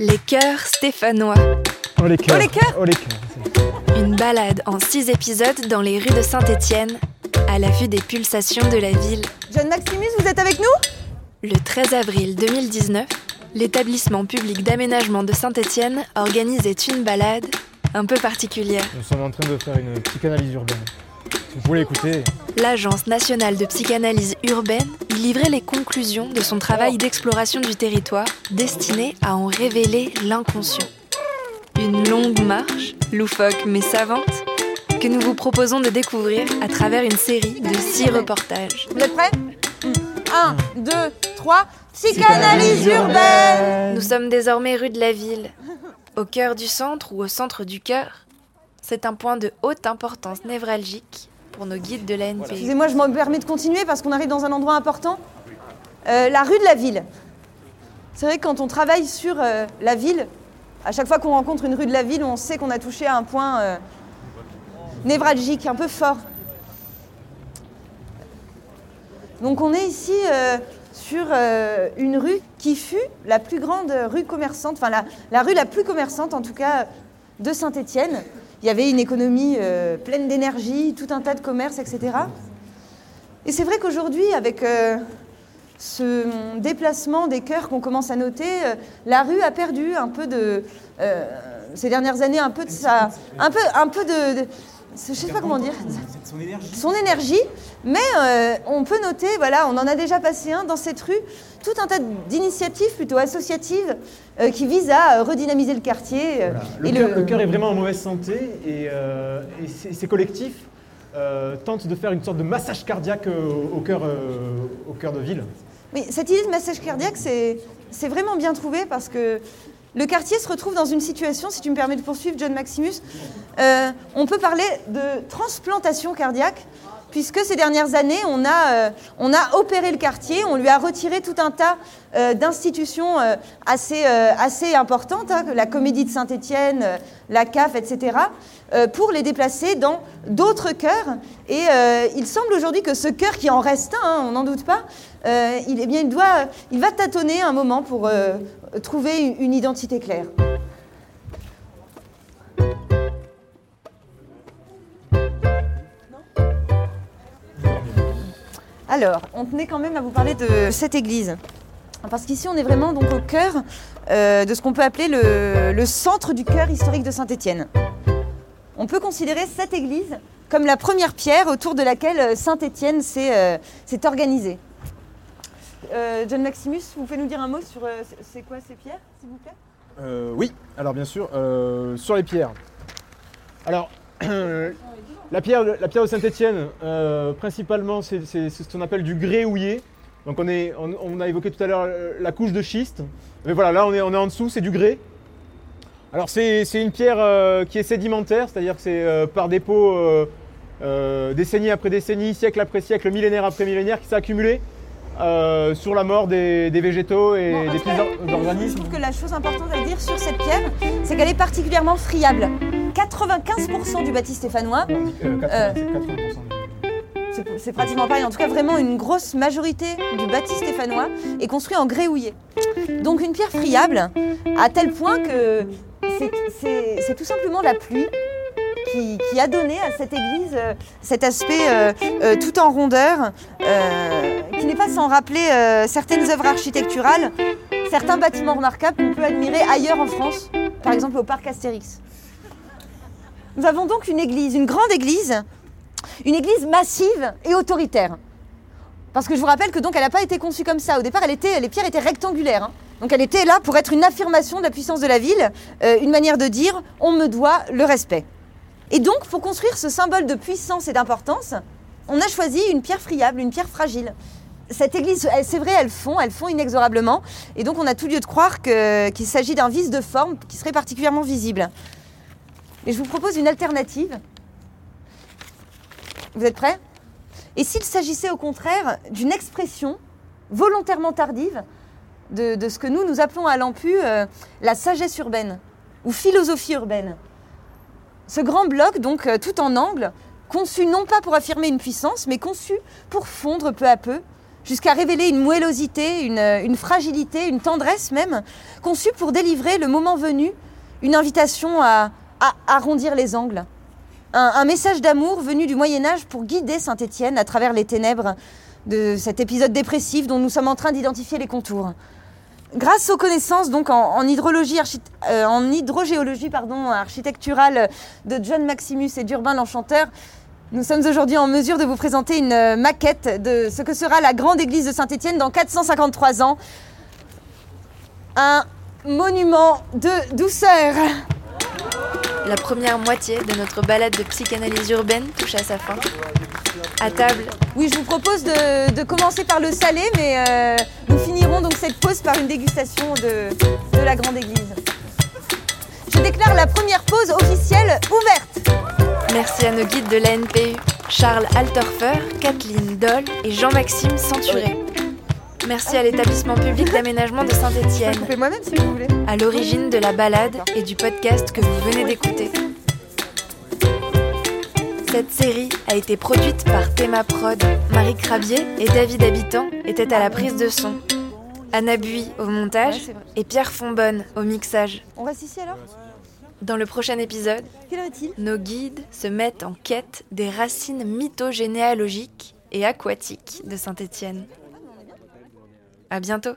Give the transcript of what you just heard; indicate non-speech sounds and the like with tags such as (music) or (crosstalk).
Les chœurs stéphanois. Oh les cœurs. Oh, les cœurs Oh les cœurs. Une balade en six épisodes dans les rues de Saint-Étienne, à la vue des pulsations de la ville. John Maximus, vous êtes avec nous? Le 13 avril 2019, l'établissement public d'aménagement de Saint-Étienne organisait une balade un peu particulière. Nous sommes en train de faire une psychanalyse urbaine. Vous voulez écouter, L'Agence nationale de psychanalyse urbaine y livrait les conclusions de son travail d'exploration du territoire destiné à en révéler l'inconscient. Une longue marche, loufoque mais savante, que nous vous proposons de découvrir à travers une série de six reportages. Vous êtes prêts? 1, 2, 3, psychanalyse urbaine Nous sommes désormais rue de la ville, au cœur du centre ou au centre du cœur. C'est un point de haute importance névralgique pour nos guides de l'ANP. Excusez-moi, je me permets de continuer parce qu'on arrive dans un endroit important. Euh, la rue de la ville. C'est vrai que quand on travaille sur euh, la ville, à chaque fois qu'on rencontre une rue de la ville, on sait qu'on a touché à un point euh, névralgique, un peu fort. Donc on est ici sur une rue qui fut la plus grande rue commerçante, enfin la, la rue la plus commerçante en tout cas de Saint-Étienne. Il y avait une économie euh, pleine d'énergie, tout un tas de commerces, etc. Et c'est vrai qu'aujourd'hui, avec euh, ce déplacement des cœurs qu'on commence à noter, euh, la rue a perdu un peu de, ces dernières années, un peu de sa, un peu, un peu de- je sais pas comment dire, Son énergie. son énergie, mais euh, on peut noter, voilà, on en a déjà passé un dans cette rue, tout un tas d'initiatives plutôt associatives euh, qui visent à euh, redynamiser le quartier. le et cœur, le cœur est vraiment en mauvaise santé et, euh, et ces, collectifs tentent de faire une sorte de massage cardiaque au, cœur, au cœur de ville. Cette idée de massage cardiaque, c'est vraiment bien trouvé parce que le quartier se retrouve dans une situation, si tu me permets de poursuivre, John Maximus, euh, on peut parler de transplantation cardiaque, puisque ces dernières années, on a, euh, opéré le quartier, on lui a retiré tout un tas euh, d'institutions assez, importantes, hein, la Comédie de Saint-Étienne, la CAF, etc., pour les déplacer dans d'autres cœurs. Et il semble aujourd'hui que ce cœur qui en reste un, hein, on n'en doute pas, il, eh il, va tâtonner un moment pour trouver une, identité claire. Alors, on tenait quand même à vous parler de cette église. Parce qu'ici, on est vraiment donc au cœur euh, de ce qu'on peut appeler le, centre du cœur historique de Saint-Étienne. On peut considérer cette église comme la première pierre autour de laquelle euh, Saint-Étienne s'est euh, s'est organisée. Euh, John Maximus, vous pouvez nous dire un mot sur euh, c'est- quoi ces pierres, s'il vous plaît? Euh, oui, alors bien sûr, sur les pierres. Alors, (clears throat) la pierre, la de Saint-Étienne, principalement, c'est ce qu'on appelle du grès houillé. Donc on, a évoqué tout à l'heure la couche de schiste. Mais voilà, là on est, en dessous, c'est du grès. Alors c'est une pierre qui est sédimentaire, c'est-à-dire que c'est par dépôt décennie après décennie, siècle après siècle, millénaire après millénaire qui s'est accumulé euh, sur la mort des, des végétaux et Bon, des tout cas, petits or- Je organismes. trouve que la chose importante à dire sur cette pierre, c'est qu'elle est particulièrement friable? 95% du bâti stéphanois, Euh, 80, c'est 80%. c'est- c'est pratiquement pareil, en tout cas vraiment une grosse majorité du bâti stéphanois est construit en grès houillé. Donc une pierre friable, à tel point que c'est- tout simplement la pluie qui, qui a donné à cette église euh, cet aspect euh, tout en rondeur, euh, qui n'est pas sans rappeler euh, certaines œuvres architecturales, certains bâtiments remarquables qu'on peut admirer ailleurs en France, par exemple au parc Astérix. Nous avons donc une église, une grande église, une église massive et autoritaire. Parce que je vous rappelle que donc elle n'a pas été conçue comme ça. Au départ, les pierres étaient rectangulaires. hein. Donc elle était là pour être une affirmation de la puissance de la ville, euh, une manière de dire on me doit le respect. Et donc pour construire ce symbole de puissance et d'importance, on a choisi une pierre friable, une pierre fragile. Cette église, c'est vrai, elle fond, elle fond inexorablement. Et donc on a tout lieu de croire qu'il s'agit d'un vice de forme qui serait particulièrement visible. Et je vous propose une alternative. Vous êtes prêts? Et s'il s'agissait au contraire d'une expression volontairement tardive de, de ce que nous, nous appelons à l'ampu euh, la sagesse urbaine ou philosophie urbaine Ce grand bloc, donc euh, tout en angle, conçu non pas pour affirmer une puissance, mais conçu pour fondre peu à peu jusqu'à révéler une moellosité, une, une fragilité, une tendresse même, conçue pour délivrer le moment venu une invitation à, arrondir les angles. Un, message d'amour venu du Moyen Âge pour guider Saint-Étienne à travers les ténèbres de cet épisode dépressif dont nous sommes en train d'identifier les contours. Grâce aux connaissances donc en, euh, hydrogéologie pardon, architecturale de John Maximus et d'Urbain l'Enchanteur, nous sommes aujourd'hui en mesure de vous présenter une euh, maquette de ce que sera la grande église de Saint-Étienne dans 453 ans. Un monument de douceur. La première moitié de notre balade de psychanalyse urbaine touche à sa fin. À table, Oui, je vous propose de, de commencer par le salé, mais euh, nous finirons donc cette pause par une dégustation de, de la grande église. Je déclare la première pause officielle ouverte. Merci à nos guides de la NPU, Charles Alterfer, Kathleen Doll et Jean-Maxime Centuré. Merci à l'établissement public d'aménagement de Saint-Étienne, couper moi-même si vous voulez. à l'origine de la balade et du podcast que vous venez d'écouter. Cette série a été produite par Théma Prod. Marie Crabier et David Habitant étaient à la prise de son. Anna Bui au montage et Pierre Fonbonne au mixage. On reste ici alors? Dans le prochain épisode, nos guides se mettent en quête des racines mythogénéalogiques et aquatiques de Saint-Étienne. À bientôt.